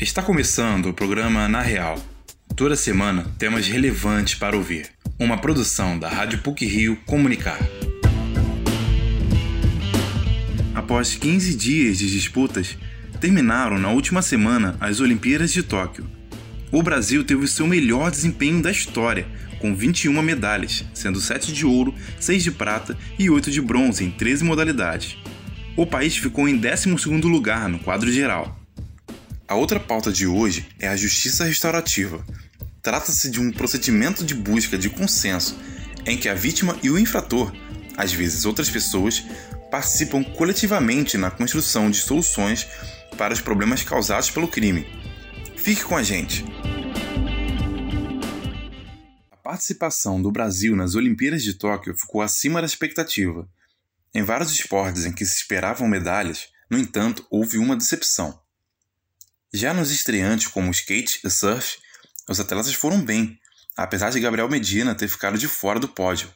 Está começando o programa Na Real. Toda semana temas relevantes para ouvir. Uma produção da Rádio PUC Rio Comunicar. Após 15 dias de disputas, terminaram na última semana as Olimpíadas de Tóquio. O Brasil teve o seu melhor desempenho da história, com 21 medalhas, sendo 7 de ouro, 6 de prata e 8 de bronze em 13 modalidades. O país ficou em 12º lugar no quadro geral. A outra pauta de hoje é a justiça restaurativa. Trata-se de um procedimento de busca de consenso em que a vítima e o infrator, às vezes outras pessoas, participam coletivamente na construção de soluções para os problemas causados pelo crime. Fique com a gente! A participação do Brasil nas Olimpíadas de Tóquio ficou acima da expectativa. Em vários esportes em que se esperavam medalhas, no entanto, houve uma decepção. Já nos estreantes como skate e surf, os atletas foram bem, apesar de Gabriel Medina ter ficado de fora do pódio.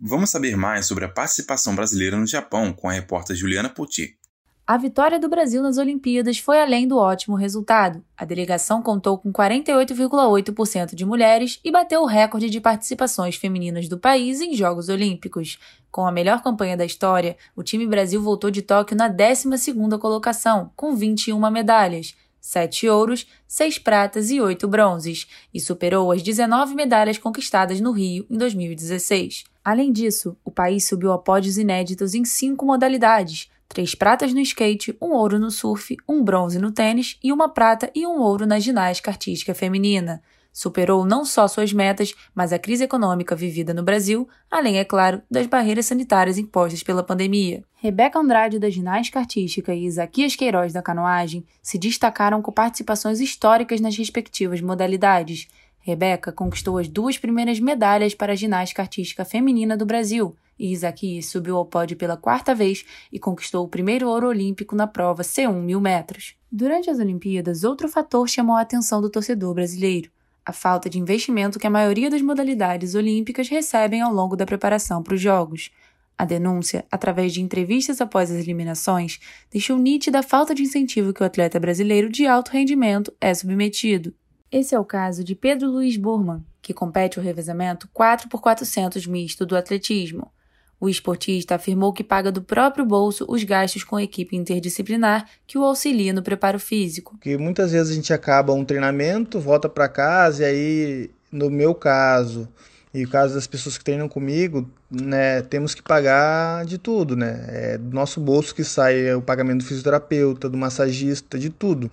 Vamos saber mais sobre a participação brasileira no Japão com a repórter Juliana Poti. A vitória do Brasil nas Olimpíadas foi além do ótimo resultado. A delegação contou com 48,8% de mulheres e bateu o recorde de participações femininas do país em Jogos Olímpicos. Com a melhor campanha da história, o time Brasil voltou de Tóquio na 12ª colocação, com 21 medalhas sete ouros, seis pratas e oito bronzes, e superou as 19 medalhas conquistadas no Rio em 2016. Além disso, o país subiu a pódios inéditos em cinco modalidades: três pratas no skate, um ouro no surf, um bronze no tênis e uma prata e um ouro na ginástica artística feminina superou não só suas metas, mas a crise econômica vivida no Brasil, além, é claro, das barreiras sanitárias impostas pela pandemia. Rebeca Andrade, da ginástica artística, e Isaquias Queiroz, da canoagem, se destacaram com participações históricas nas respectivas modalidades. Rebeca conquistou as duas primeiras medalhas para a ginástica artística feminina do Brasil, e Isaquias subiu ao pódio pela quarta vez e conquistou o primeiro ouro olímpico na prova C1 mil metros. Durante as Olimpíadas, outro fator chamou a atenção do torcedor brasileiro a falta de investimento que a maioria das modalidades olímpicas recebem ao longo da preparação para os Jogos. A denúncia, através de entrevistas após as eliminações, deixou nítida a falta de incentivo que o atleta brasileiro de alto rendimento é submetido. Esse é o caso de Pedro Luiz Burman, que compete o revezamento 4x400 misto do atletismo. O esportista afirmou que paga do próprio bolso os gastos com a equipe interdisciplinar que o auxilia no preparo físico. Que muitas vezes a gente acaba um treinamento, volta para casa e aí, no meu caso, e o caso das pessoas que treinam comigo, né, temos que pagar de tudo, né? É do nosso bolso que sai o pagamento do fisioterapeuta, do massagista, de tudo.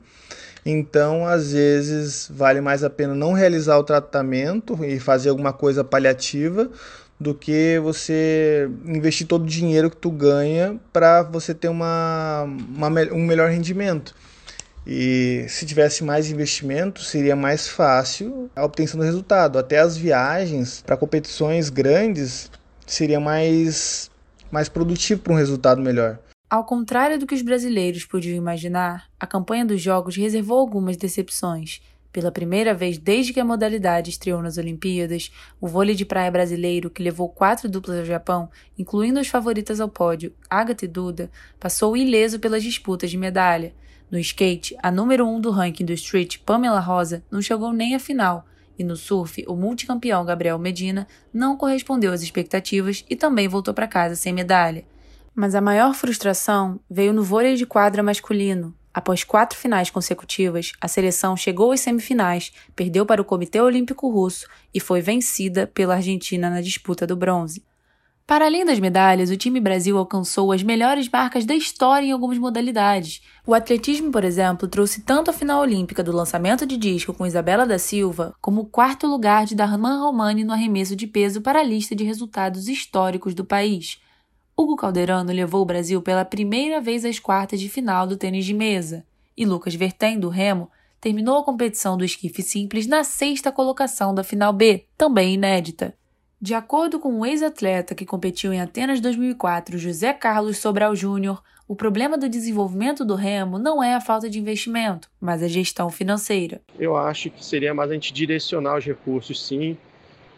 Então, às vezes, vale mais a pena não realizar o tratamento e fazer alguma coisa paliativa do que você investir todo o dinheiro que tu ganha para você ter uma, uma, um melhor rendimento. E se tivesse mais investimento, seria mais fácil a obtenção do resultado. Até as viagens para competições grandes seria mais, mais produtivo para um resultado melhor. Ao contrário do que os brasileiros podiam imaginar, a campanha dos Jogos reservou algumas decepções. Pela primeira vez desde que a modalidade estreou nas Olimpíadas, o vôlei de praia brasileiro, que levou quatro duplas ao Japão, incluindo as favoritas ao pódio, Agatha e Duda, passou ileso pelas disputas de medalha. No skate, a número um do ranking do street, Pamela Rosa, não chegou nem à final, e no surf, o multicampeão Gabriel Medina não correspondeu às expectativas e também voltou para casa sem medalha. Mas a maior frustração veio no vôlei de quadra masculino, Após quatro finais consecutivas, a seleção chegou às semifinais, perdeu para o Comitê Olímpico Russo e foi vencida pela Argentina na disputa do bronze. Para além das medalhas, o time Brasil alcançou as melhores marcas da história em algumas modalidades. O atletismo, por exemplo, trouxe tanto a final olímpica do lançamento de disco com Isabela da Silva, como o quarto lugar de Darman Romani no arremesso de peso para a lista de resultados históricos do país. Hugo Calderano levou o Brasil pela primeira vez às quartas de final do tênis de mesa, e Lucas Vertem, do remo, terminou a competição do esquife simples na sexta colocação da final B, também inédita. De acordo com o ex-atleta que competiu em Atenas 2004, José Carlos Sobral Júnior, o problema do desenvolvimento do remo não é a falta de investimento, mas a gestão financeira. Eu acho que seria mais a gente direcionar os recursos, sim,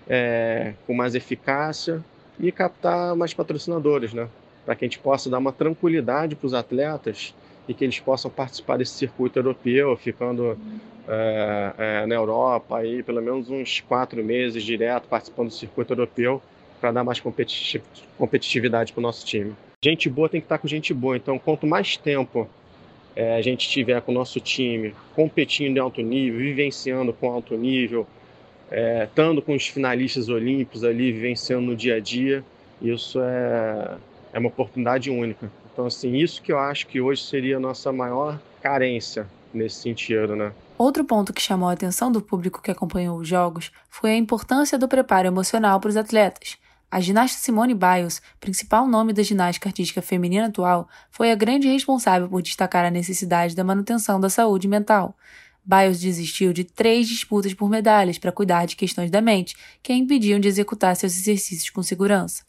é, com mais eficácia, e captar mais patrocinadores, né? Para que a gente possa dar uma tranquilidade para os atletas e que eles possam participar desse circuito europeu, ficando é, é, na Europa aí pelo menos uns quatro meses direto participando do circuito europeu para dar mais competitividade para o nosso time. Gente boa tem que estar com gente boa, então quanto mais tempo é, a gente tiver com o nosso time competindo em alto nível, vivenciando com alto nível, é, estando com os finalistas olímpicos ali, vivenciando no dia a dia, isso é, é uma oportunidade única. Então, assim, isso que eu acho que hoje seria a nossa maior carência nesse sentido, né? Outro ponto que chamou a atenção do público que acompanhou os jogos foi a importância do preparo emocional para os atletas. A ginasta Simone Biles, principal nome da ginástica artística feminina atual, foi a grande responsável por destacar a necessidade da manutenção da saúde mental. Biles desistiu de três disputas por medalhas para cuidar de questões da mente que a impediam de executar seus exercícios com segurança.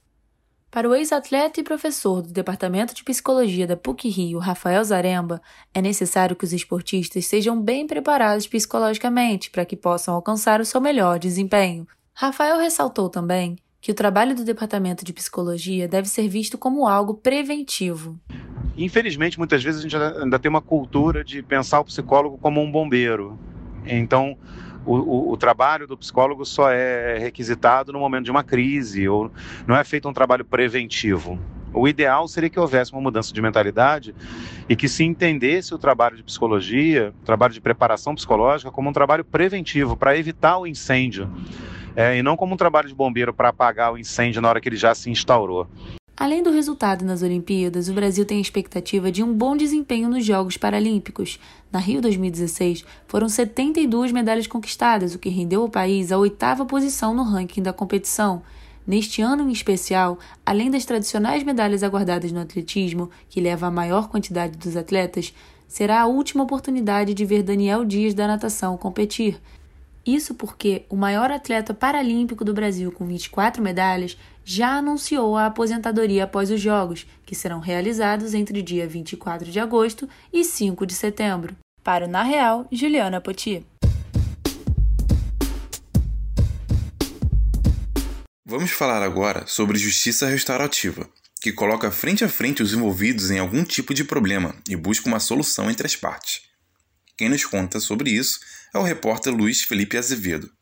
Para o ex-atleta e professor do Departamento de Psicologia da PUC-Rio, Rafael Zaremba, é necessário que os esportistas sejam bem preparados psicologicamente para que possam alcançar o seu melhor desempenho. Rafael ressaltou também que o trabalho do Departamento de Psicologia deve ser visto como algo preventivo. Infelizmente, muitas vezes a gente ainda tem uma cultura de pensar o psicólogo como um bombeiro. Então, o, o, o, trabalho do psicólogo só é requisitado no momento de uma crise, ou não é feito um trabalho preventivo. O ideal seria que houvesse uma mudança de mentalidade e que se entendesse o trabalho de psicologia, o trabalho de preparação psicológica, como um trabalho preventivo para evitar o incêndio, é, e não como um trabalho de bombeiro para apagar o incêndio na hora que ele já se instaurou. Além do resultado nas Olimpíadas, o Brasil tem a expectativa de um bom desempenho nos Jogos Paralímpicos. Na Rio 2016, foram 72 medalhas conquistadas, o que rendeu ao país a oitava posição no ranking da competição. Neste ano em especial, além das tradicionais medalhas aguardadas no atletismo, que leva a maior quantidade dos atletas, será a última oportunidade de ver Daniel Dias da natação competir. Isso porque o maior atleta paralímpico do Brasil, com 24 medalhas, já anunciou a aposentadoria após os Jogos, que serão realizados entre dia 24 de agosto e 5 de setembro. Para o Na Real, Juliana Poti. Vamos falar agora sobre justiça restaurativa, que coloca frente a frente os envolvidos em algum tipo de problema e busca uma solução entre as partes. Quem nos conta sobre isso é o repórter Luiz Felipe Azevedo.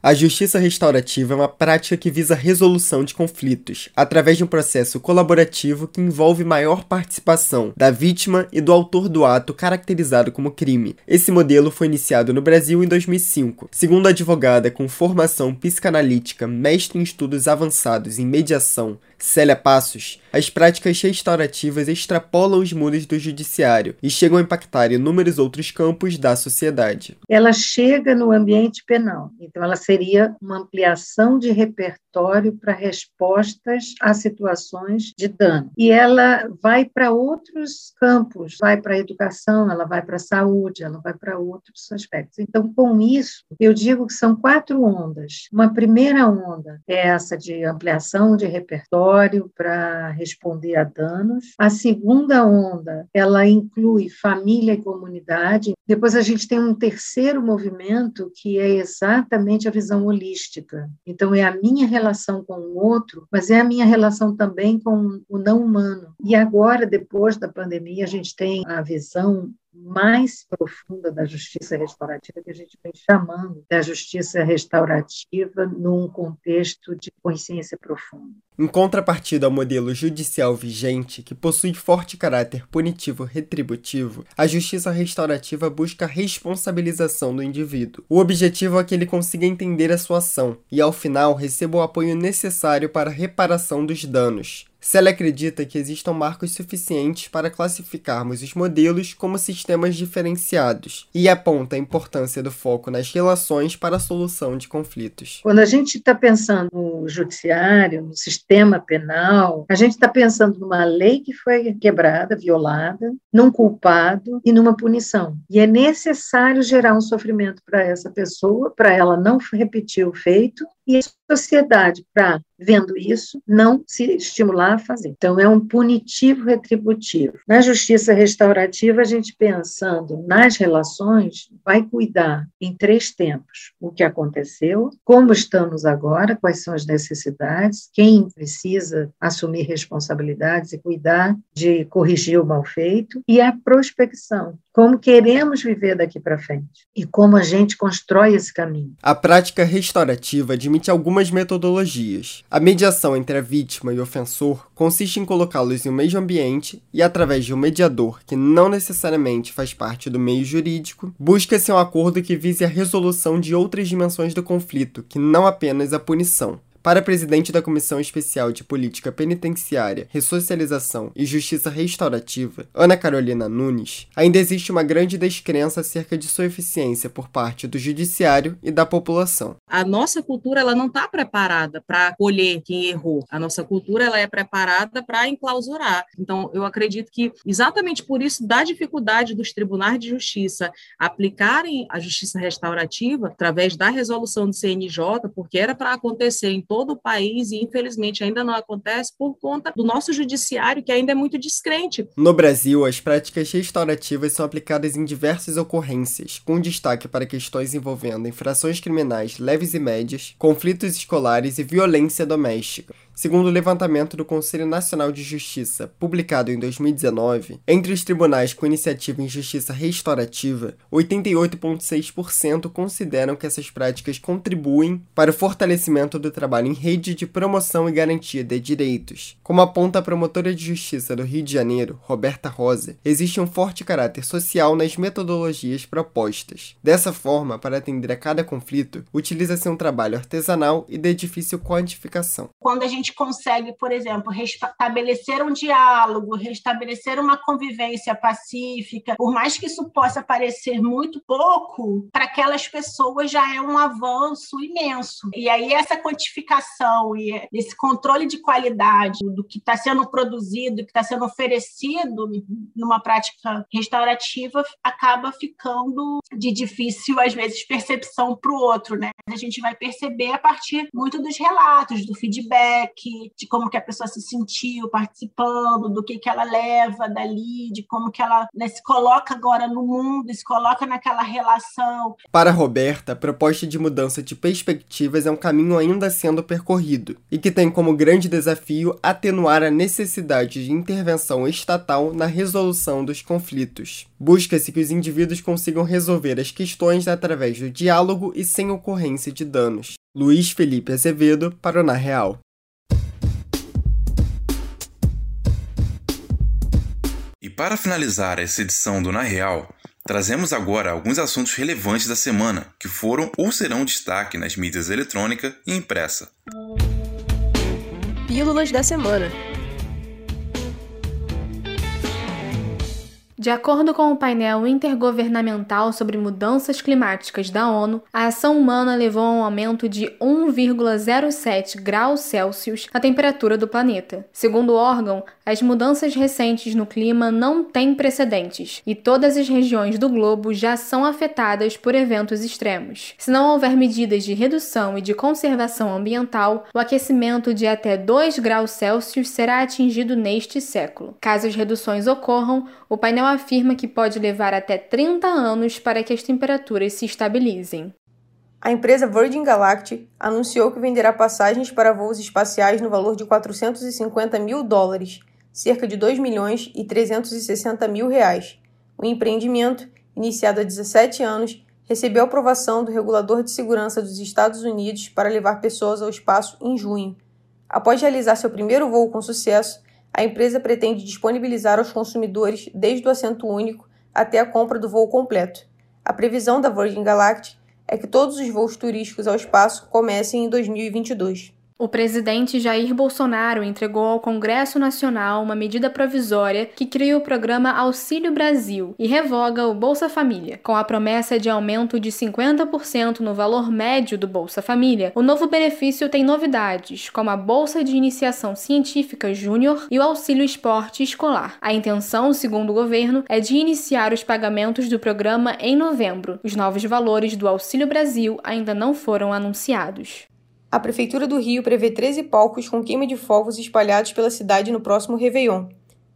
A justiça restaurativa é uma prática que visa a resolução de conflitos, através de um processo colaborativo que envolve maior participação da vítima e do autor do ato caracterizado como crime. Esse modelo foi iniciado no Brasil em 2005. Segundo a advogada com formação psicanalítica, mestre em estudos avançados em mediação, Célia Passos, as práticas restaurativas extrapolam os muros do judiciário e chegam a impactar inúmeros outros campos da sociedade. Ela chega no ambiente penal, então ela seria uma ampliação de repertório para respostas a situações de dano. E ela vai para outros campos, vai para a educação, ela vai para a saúde, ela vai para outros aspectos. Então, com isso, eu digo que são quatro ondas. Uma primeira onda é essa de ampliação de repertório para responder a danos. A segunda onda, ela inclui família e comunidade. Depois a gente tem um terceiro movimento que é exatamente a visão holística. Então, é a minha relação com o outro, mas é a minha relação também com o não humano. E agora, depois da pandemia, a gente tem a visão mais profunda da justiça restaurativa, que a gente vem chamando da justiça restaurativa num contexto de consciência profunda. Em contrapartida ao modelo judicial vigente, que possui forte caráter punitivo retributivo, a justiça restaurativa busca a responsabilização do indivíduo. O objetivo é que ele consiga entender a sua ação e, ao final, receba o apoio necessário para a reparação dos danos. Célia acredita que existam marcos suficientes para classificarmos os modelos como sistemas diferenciados e aponta a importância do foco nas relações para a solução de conflitos. Quando a gente está pensando no judiciário, no sistema penal, a gente está pensando numa lei que foi quebrada, violada, num culpado e numa punição. E é necessário gerar um sofrimento para essa pessoa, para ela não repetir o feito E a sociedade, para vendo isso, não se estimular a fazer. Então, é um punitivo retributivo. Na justiça restaurativa, a gente pensando nas relações, vai cuidar em três tempos: o que aconteceu, como estamos agora, quais são as necessidades, quem precisa assumir responsabilidades e cuidar de corrigir o mal feito, e a prospecção, como queremos viver daqui para frente e como a gente constrói esse caminho. A prática restaurativa admite algumas metodologias. A mediação entre a vítima e o ofensor consiste em colocá-los em um mesmo ambiente e, através de um mediador que não necessariamente faz parte do meio jurídico, busca-se um acordo que vise a resolução de outras dimensões do conflito, que não apenas a punição. Para a presidente da Comissão Especial de Política Penitenciária, Ressocialização e Justiça Restaurativa, Ana Carolina Nunes, ainda existe uma grande descrença acerca de sua eficiência por parte do judiciário e da população. A nossa cultura ela não está preparada para acolher quem errou. A nossa cultura ela é preparada para enclausurar. Então, eu acredito que exatamente por isso da dificuldade dos tribunais de justiça aplicarem a justiça restaurativa através da resolução do CNJ, porque era para acontecer em todo o país e, infelizmente, ainda não acontece por conta do nosso judiciário, que ainda é muito descrente. No Brasil, as práticas restaurativas são aplicadas em diversas ocorrências, com destaque para questões envolvendo infrações criminais leves e médias, conflitos escolares e violência doméstica. Segundo o levantamento do Conselho Nacional de Justiça, publicado em 2019, entre os tribunais com iniciativa em justiça restaurativa, 88,6% consideram que essas práticas contribuem para o fortalecimento do trabalho em rede de promoção e garantia de direitos. Como aponta a promotora de justiça do Rio de Janeiro, Roberta Rosa, existe um forte caráter social nas metodologias propostas. Dessa forma, para atender a cada conflito, utiliza-se um trabalho artesanal e de difícil quantificação. Quando a gente gente consegue, por exemplo, restabelecer um diálogo, restabelecer uma convivência pacífica, por mais que isso possa parecer muito pouco, para aquelas pessoas já é um avanço imenso. E aí essa quantificação e esse controle de qualidade do que está sendo produzido, do que está sendo oferecido numa prática restaurativa acaba ficando de difícil às vezes percepção para o outro, né? A gente vai perceber a partir muito dos relatos, do feedback feedback de como que a pessoa se sentiu participando, do que que ela leva dali, de como que ela né, se coloca agora no mundo, se coloca naquela relação. Para Roberta, a proposta de mudança de perspectivas é um caminho ainda sendo percorrido e que tem como grande desafio atenuar a necessidade de intervenção estatal na resolução dos conflitos. Busca-se que os indivíduos consigam resolver as questões através do diálogo e sem ocorrência de danos. Luiz Felipe Azevedo, para o Na Real. Para finalizar essa edição do Na Real, trazemos agora alguns assuntos relevantes da semana que foram ou serão destaque nas mídias eletrônica e impressa. Pílulas da semana. De acordo com o painel intergovernamental sobre mudanças climáticas da ONU, a ação humana levou a um aumento de 1,07 graus Celsius na temperatura do planeta. Segundo o órgão, as mudanças recentes no clima não têm precedentes e todas as regiões do globo já são afetadas por eventos extremos. Se não houver medidas de redução e de conservação ambiental, o aquecimento de até 2 graus Celsius será atingido neste século. Caso as reduções ocorram, o painel afirma que pode levar até 30 anos para que as temperaturas se estabilizem. A empresa Virgin Galactic anunciou que venderá passagens para voos espaciais no valor de 450 mil dólares, cerca de 2 milhões e 360 mil reais. O empreendimento, iniciado há 17 anos, recebeu aprovação do regulador de segurança dos Estados Unidos para levar pessoas ao espaço em junho. Após realizar seu primeiro voo com sucesso, a empresa pretende disponibilizar aos consumidores desde o assento único até a compra do voo completo. A previsão da Virgin Galactic é que todos os voos turísticos ao espaço comecem em 2022. O presidente Jair Bolsonaro entregou ao Congresso Nacional uma medida provisória que cria o programa Auxílio Brasil e revoga o Bolsa Família. Com a promessa de aumento de 50% no valor médio do Bolsa Família, o novo benefício tem novidades, como a Bolsa de Iniciação Científica Júnior e o Auxílio Esporte Escolar. A intenção, segundo o governo, é de iniciar os pagamentos do programa em novembro. Os novos valores do Auxílio Brasil ainda não foram anunciados. A Prefeitura do Rio prevê 13 palcos com queima de fogos espalhados pela cidade no próximo Réveillon.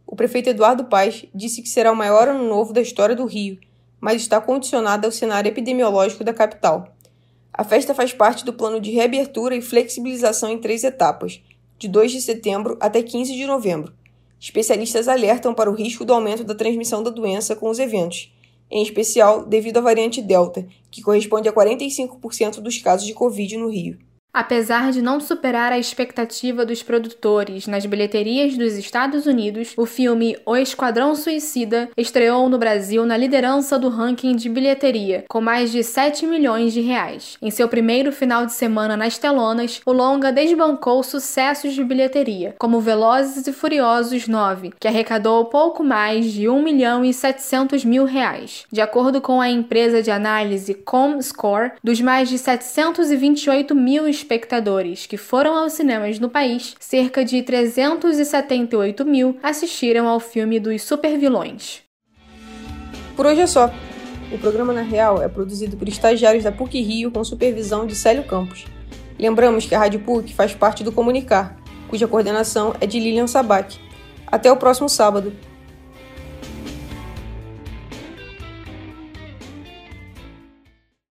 O prefeito Eduardo Paes disse que será o maior ano novo da história do Rio, mas está condicionado ao cenário epidemiológico da capital. A festa faz parte do plano de reabertura e flexibilização em três etapas, de 2 de setembro até 15 de novembro. Especialistas alertam para o risco do aumento da transmissão da doença com os eventos, em especial devido à variante Delta, que corresponde a 45% dos casos de Covid no Rio. Apesar de não superar a expectativa dos produtores nas bilheterias dos Estados Unidos, o filme O Esquadrão Suicida estreou no Brasil na liderança do ranking de bilheteria, com mais de 7 milhões de reais. Em seu primeiro final de semana nas telonas, o longa desbancou sucessos de bilheteria, como Velozes e Furiosos 9, que arrecadou pouco mais de 1 milhão e 700 mil reais. De acordo com a empresa de análise ComScore, dos mais de 728 mil espectadores que foram aos cinemas no país, cerca de 378 mil assistiram ao filme dos supervilões. Por hoje é só. O programa Na Real é produzido por estagiários da PUC Rio com supervisão de Célio Campos. Lembramos que a Rádio PUC faz parte do Comunicar, cuja coordenação é de Lilian Sabac. Até o próximo sábado.